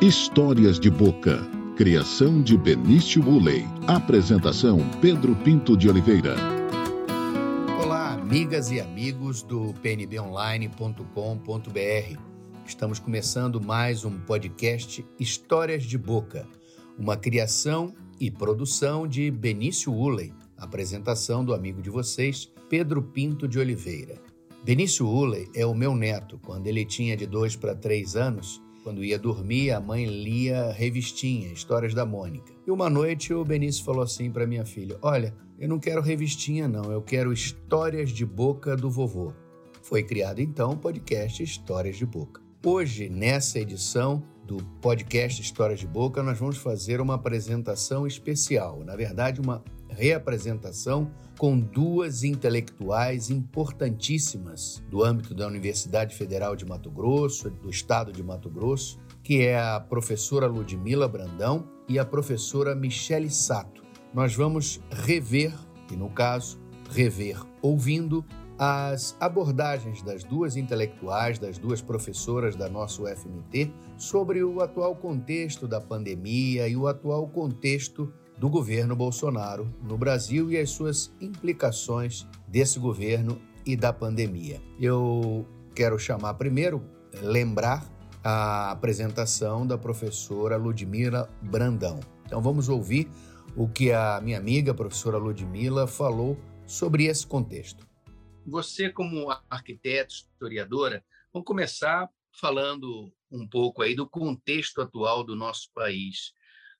Histórias de Boca. Criação de Benício Uley. Apresentação Pedro Pinto de Oliveira. Olá, amigas e amigos do pnbonline.com.br. Estamos começando mais um podcast Histórias de Boca, uma criação e produção de Benício Uley. Apresentação do amigo de vocês, Pedro Pinto de Oliveira. Benício Uley é o meu neto. Quando ele tinha de dois para três anos, quando ia dormir, a mãe lia revistinha, histórias da Mônica. E uma noite o Benício falou assim para minha filha: Olha, eu não quero revistinha, não, eu quero histórias de boca do vovô. Foi criado então o podcast Histórias de Boca. Hoje, nessa edição do podcast Histórias de Boca, nós vamos fazer uma apresentação especial, na verdade, uma reapresentação com duas intelectuais importantíssimas do âmbito da Universidade Federal de Mato Grosso, do estado de Mato Grosso, que é a professora Ludmila Brandão e a professora Michele Sato. Nós vamos rever, e no caso, rever ouvindo as abordagens das duas intelectuais, das duas professoras da nossa UFMT sobre o atual contexto da pandemia e o atual contexto do governo Bolsonaro no Brasil e as suas implicações desse governo e da pandemia. Eu quero chamar primeiro, lembrar a apresentação da professora Ludmila Brandão. Então vamos ouvir o que a minha amiga, a professora Ludmila, falou sobre esse contexto. Você, como arquiteta, historiadora, vamos começar falando um pouco aí do contexto atual do nosso país.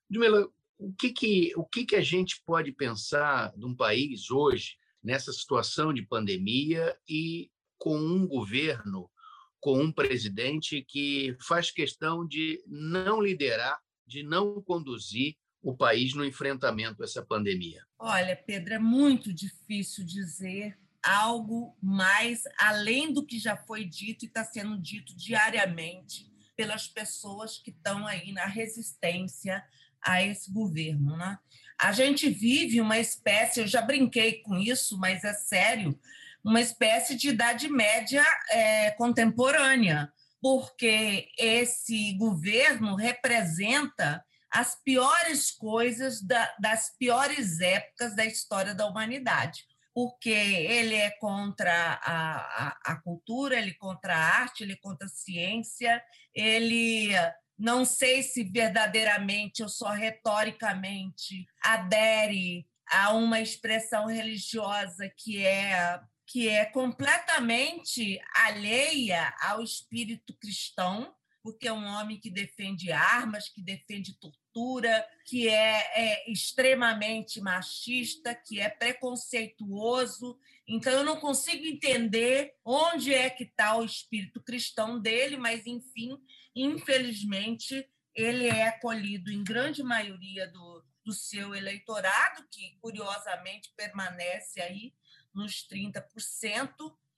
Ludmila, o que, que, o que, que a gente pode pensar de um país hoje, nessa situação de pandemia e com um governo, com um presidente que faz questão de não liderar, de não conduzir o país no enfrentamento a essa pandemia? Olha, Pedro, é muito difícil dizer algo mais além do que já foi dito e está sendo dito diariamente pelas pessoas que estão aí na resistência a esse governo. Né? A gente vive uma espécie, eu já brinquei com isso, mas é sério, uma espécie de idade média é, contemporânea, porque esse governo representa as piores coisas da, das piores épocas da história da humanidade. Porque ele é contra a, a, a cultura, ele é contra a arte, ele é contra a ciência, ele não sei se verdadeiramente ou só retoricamente adere a uma expressão religiosa que é que é completamente alheia ao espírito cristão, porque é um homem que defende armas, que defende tortura, que é, é extremamente machista, que é preconceituoso. Então, eu não consigo entender onde é que está o espírito cristão dele, mas, enfim, infelizmente, ele é acolhido em grande maioria do, do seu eleitorado, que curiosamente permanece aí nos 30%,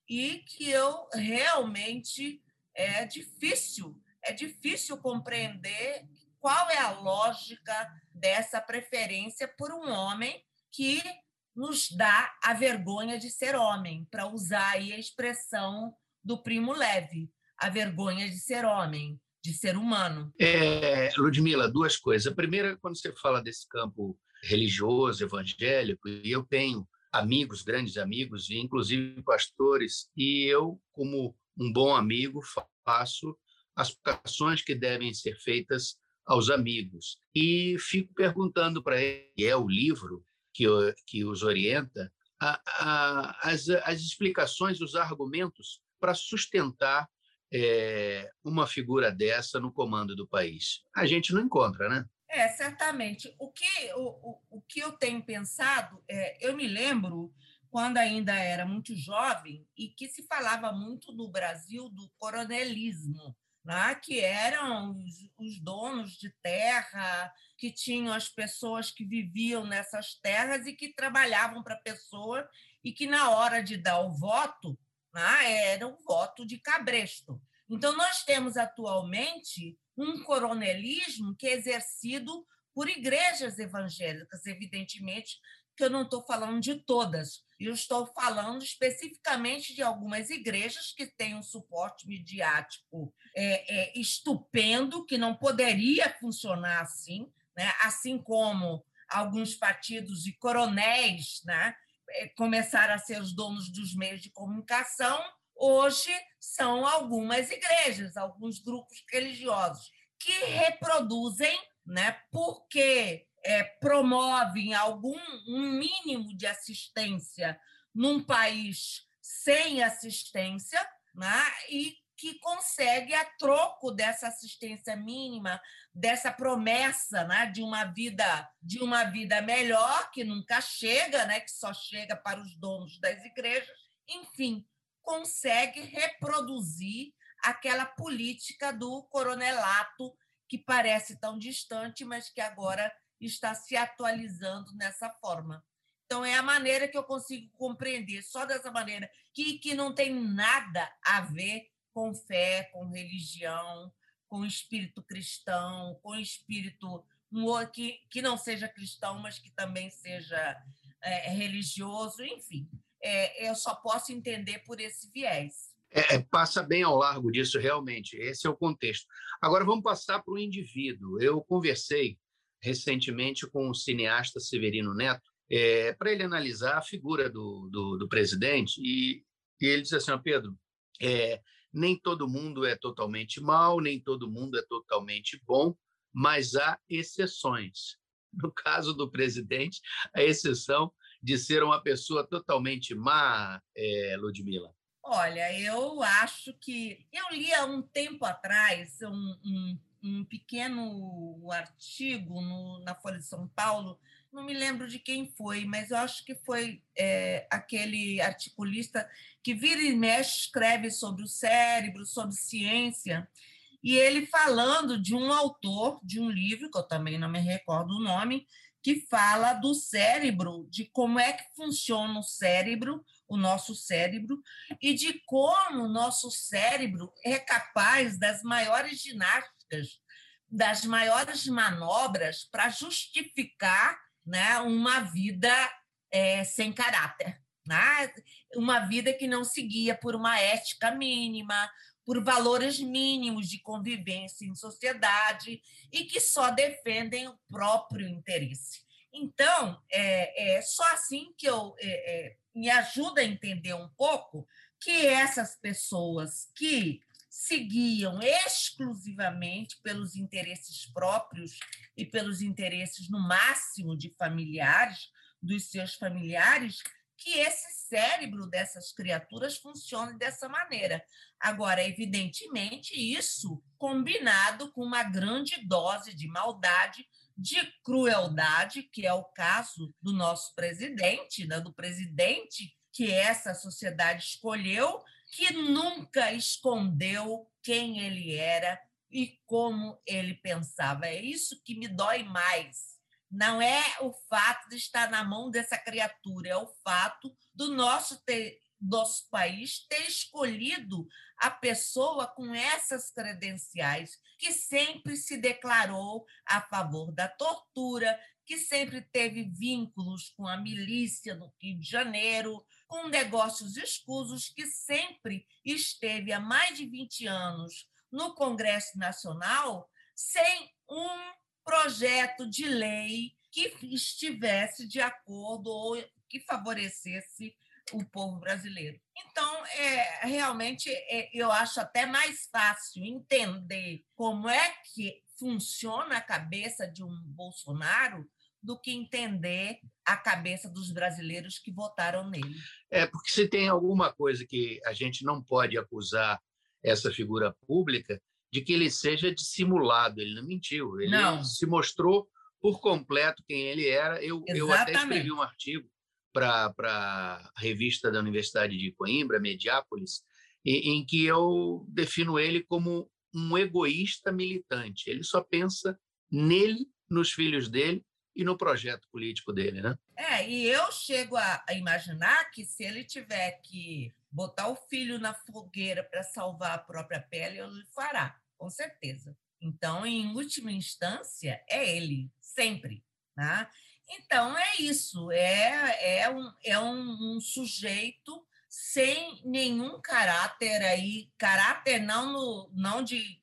e que eu realmente é difícil, é difícil compreender qual é a lógica dessa preferência por um homem que nos dá a vergonha de ser homem, para usar aí a expressão do Primo Leve a vergonha de ser homem, de ser humano. É, Ludmila, duas coisas. A primeira, quando você fala desse campo religioso, evangélico, e eu tenho amigos, grandes amigos, e inclusive pastores, e eu, como um bom amigo, faço as ações que devem ser feitas aos amigos. E fico perguntando para ele, é o livro que, que os orienta, a, a, as, as explicações, os argumentos para sustentar é, uma figura dessa no comando do país? A gente não encontra, né? É, certamente. O que, o, o, o que eu tenho pensado, é, eu me lembro quando ainda era muito jovem e que se falava muito no Brasil do coronelismo, né? que eram os, os donos de terra, que tinham as pessoas que viviam nessas terras e que trabalhavam para a pessoa e que, na hora de dar o voto, né, era um voto de cabresto. Então, nós temos atualmente um coronelismo que é exercido por igrejas evangélicas, evidentemente, que eu não estou falando de todas, eu estou falando especificamente de algumas igrejas que têm um suporte midiático é, é, estupendo, que não poderia funcionar assim, né? assim como alguns partidos e coronéis né? É, começaram a ser os donos dos meios de comunicação, hoje são algumas igrejas, alguns grupos religiosos que reproduzem, né, porque é, promovem algum um mínimo de assistência num país sem assistência, né, e que consegue a troco dessa assistência mínima, dessa promessa, né, de uma vida de uma vida melhor que nunca chega, né, que só chega para os donos das igrejas, enfim, consegue reproduzir aquela política do coronelato que parece tão distante, mas que agora está se atualizando nessa forma. Então, é a maneira que eu consigo compreender, só dessa maneira, que, que não tem nada a ver com fé, com religião, com espírito cristão, com espírito que, que não seja cristão, mas que também seja é, religioso, enfim. É, eu só posso entender por esse viés. É, é, passa bem ao largo disso, realmente. Esse é o contexto. Agora vamos passar para o indivíduo. Eu conversei recentemente com o cineasta Severino Neto é, para ele analisar a figura do, do, do presidente e, e, ele disse assim, Pedro, é, nem todo mundo é totalmente mal, nem todo mundo é totalmente bom, mas há exceções. No caso do presidente, a exceção de ser uma pessoa totalmente má, é, Ludmila. Olha, eu acho que. Eu li há um tempo atrás um, um, um pequeno artigo no, na Folha de São Paulo, não me lembro de quem foi, mas eu acho que foi é, aquele articulista que vira e mexe, escreve sobre o cérebro, sobre ciência, e ele falando de um autor de um livro, que eu também não me recordo o nome, que fala do cérebro, de como é que funciona o cérebro, o nosso cérebro, e de como o nosso cérebro é capaz das maiores ginásticas, das maiores manobras para justificar né, uma vida é, sem caráter. Né? Uma vida que não seguia por uma ética mínima, por valores mínimos de convivência em sociedade e que só defendem o próprio interesse. Então, é, é só assim que eu é, é, me ajuda a entender um pouco que essas pessoas que seguiam exclusivamente pelos interesses próprios e pelos interesses, no máximo, de familiares, dos seus familiares, que esse cérebro dessas criaturas funcione dessa maneira. Agora, evidentemente, isso combinado com uma grande dose de maldade, de crueldade, que é o caso do nosso presidente, né? do presidente que essa sociedade escolheu, que nunca escondeu quem ele era e como ele pensava. É isso que me dói mais não é o fato de estar na mão dessa criatura, é o fato do nosso, ter, nosso país ter escolhido a pessoa com essas credenciais, que sempre se declarou a favor da tortura, que sempre teve vínculos com a milícia no Rio de Janeiro, com negócios escusos, que sempre esteve há mais de 20 anos no Congresso Nacional sem um projeto de lei que estivesse de acordo ou que favorecesse o povo brasileiro. Então, é, realmente, é, eu acho até mais fácil entender como é que funciona a cabeça de um Bolsonaro do que entender a cabeça dos brasileiros que votaram nele. É, porque se tem alguma coisa que a gente não pode acusar essa figura pública, de que ele seja dissimulado. Ele não mentiu, ele não. se mostrou por completo quem ele era. Eu, eu até escrevi um artigo para a revista da Universidade de Coimbra, Mediápolis, em, em que eu defino ele como um egoísta militante. Ele só pensa nele, nos filhos dele e no projeto político dele, né? É, e eu chego a, a imaginar que se ele tiver que botar o filho na fogueira para salvar a própria pele, ele fará com certeza. Então, em última instância, é ele, sempre. Né? Então, é isso. É, é, um, é um, um sujeito sem nenhum caráter aí, caráter não, no, não de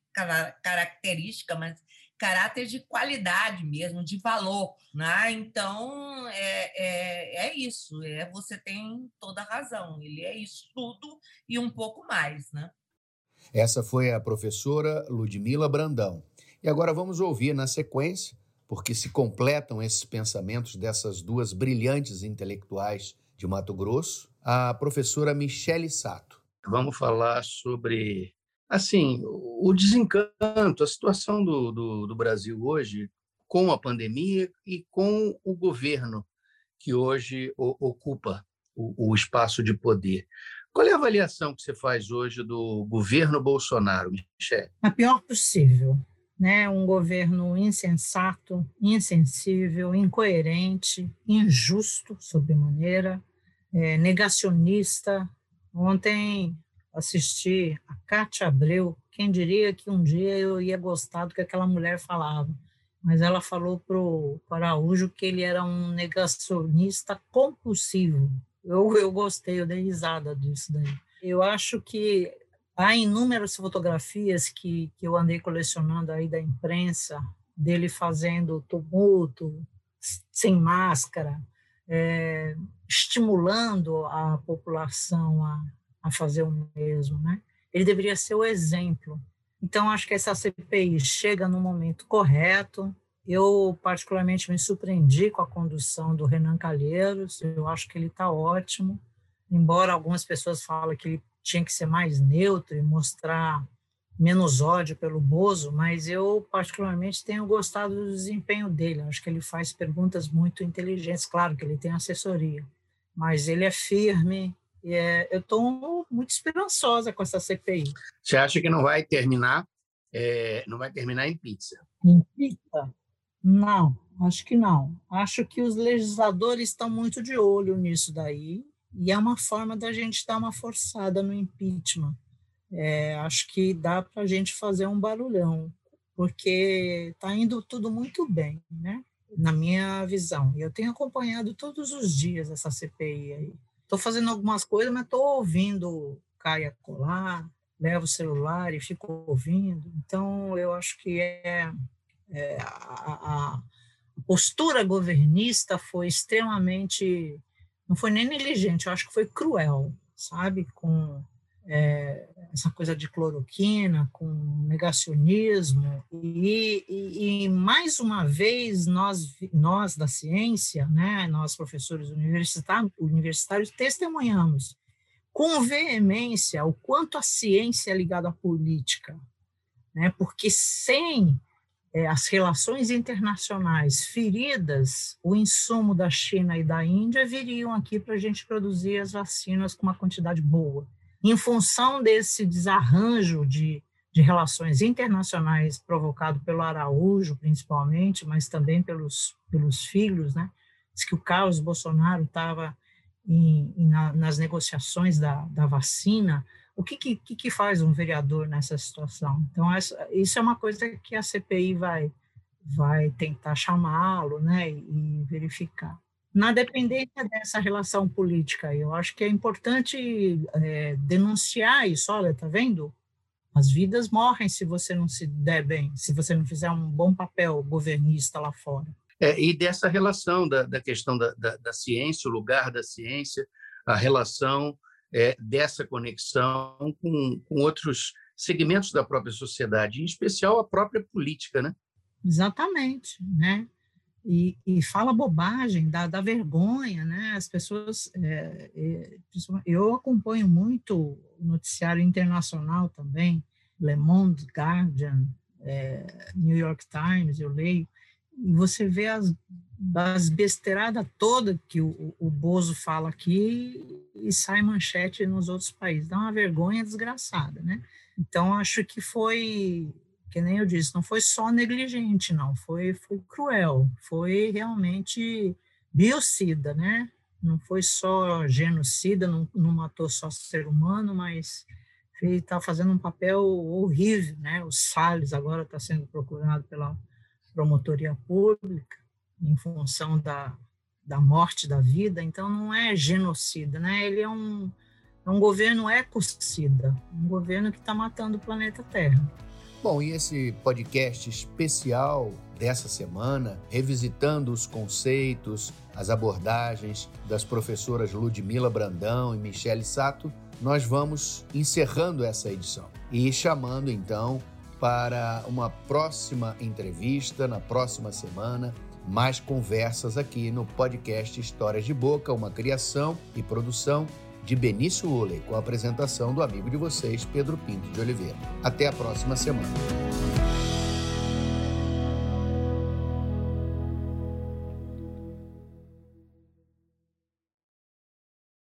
característica, mas caráter de qualidade mesmo, de valor. Né? Então, é, é, é isso. É, você tem toda a razão. Ele é isso tudo e um pouco mais. Né? Essa foi a professora Ludmila Brandão. E agora vamos ouvir na sequência, porque se completam esses pensamentos dessas duas brilhantes intelectuais de Mato Grosso, a professora Michele Sato. Vamos falar sobre assim o desencanto, a situação do, do, do Brasil hoje com a pandemia e com o governo que hoje ocupa o, o espaço de poder. Qual é a avaliação que você faz hoje do governo Bolsonaro, Michele? A pior possível. Né? Um governo insensato, insensível, incoerente, injusto, sobremaneira, é, negacionista. Ontem assisti a Cátia Abreu. Quem diria que um dia eu ia gostar do que aquela mulher falava? Mas ela falou para o Araújo que ele era um negacionista compulsivo. Eu, eu gostei, eu dei risada disso daí. Eu acho que há inúmeras fotografias que, que eu andei colecionando aí da imprensa, dele fazendo tumulto, sem máscara, é, estimulando a população a, a fazer o mesmo, né? Ele deveria ser o exemplo. Então, acho que essa CPI chega no momento correto, eu, particularmente, me surpreendi com a condução do Renan Calheiros, eu acho que ele está ótimo, embora algumas pessoas falem que ele tinha que ser mais neutro e mostrar menos ódio pelo Bozo, mas eu, particularmente, tenho gostado do desempenho dele. Acho que ele faz perguntas muito inteligentes. Claro que ele tem assessoria, mas ele é firme. E é, eu estou muito esperançosa com essa CPI. Você acha que não vai terminar, é, não vai terminar em pizza? Em pizza? Não, acho que não. Acho que os legisladores estão muito de olho nisso daí, e é uma forma da gente dar uma forçada no impeachment. É, acho que dá para a gente fazer um barulhão, porque está indo tudo muito bem, né? na minha visão. Eu tenho acompanhado todos os dias essa CPI aí. Estou fazendo algumas coisas, mas estou ouvindo Caia colar, levo o celular e fico ouvindo. Então, eu acho que é é, a, a, postura governista foi extremamente, não foi nem negligente, eu acho que foi cruel, sabe, com é, essa coisa de cloroquina, com negacionismo, e, e, e, mais uma vez nós, nós da ciência, né, nós professores universitários, universitários testemunhamos com veemência o quanto a ciência é ligada à política, né, porque sem é, as relações internacionais feridas, o insumo da China e da Índia viriam aqui para a gente produzir as vacinas com uma quantidade boa. Em função desse desarranjo de, de relações internacionais provocado pelo Araújo, principalmente, mas também pelos, pelos filhos, né? Diz que o Carlos Bolsonaro estava na, nas negociações da, da vacina, o que, que, que faz um vereador nessa situação? Então, essa, isso é uma coisa que a CPI vai, vai tentar chamá-lo né, e verificar. Na dependência dessa relação política, eu acho que é importante é, denunciar isso. Olha, tá vendo? As vidas morrem se você não se der bem, se você não fizer um bom papel governista lá fora. É, e dessa relação da, da questão da, da, da ciência, o lugar da ciência, a relação é, dessa conexão com, com outros segmentos da própria sociedade, em especial a própria política, né? Exatamente, né? E, e fala bobagem, dá, dá vergonha, né? As pessoas, é, é, eu acompanho muito o noticiário internacional também, Le Monde, Guardian, é, New York Times, eu leio, e você vê as das besteiradas toda que o, o Bozo fala aqui e sai manchete nos outros países. Dá uma vergonha desgraçada, né? Então, acho que foi, que nem eu disse, não foi só negligente, não, foi, foi cruel, foi realmente biocida, né? Não foi só genocida, não, não matou só ser humano, mas está fazendo um papel horrível, né? O Salles agora está sendo procurado pela promotoria pública em função da, da morte da vida, então não é genocida, né? Ele é um, é um governo ecocida, um governo que está matando o planeta Terra. Bom, e esse podcast especial dessa semana, revisitando os conceitos, as abordagens das professoras Ludmila Brandão e Michele Sato, nós vamos encerrando essa edição. E chamando então para uma próxima entrevista na próxima semana, mais conversas aqui no podcast Histórias de Boca, uma criação e produção de Benício Uley, com a apresentação do amigo de vocês, Pedro Pinto de Oliveira. Até a próxima semana.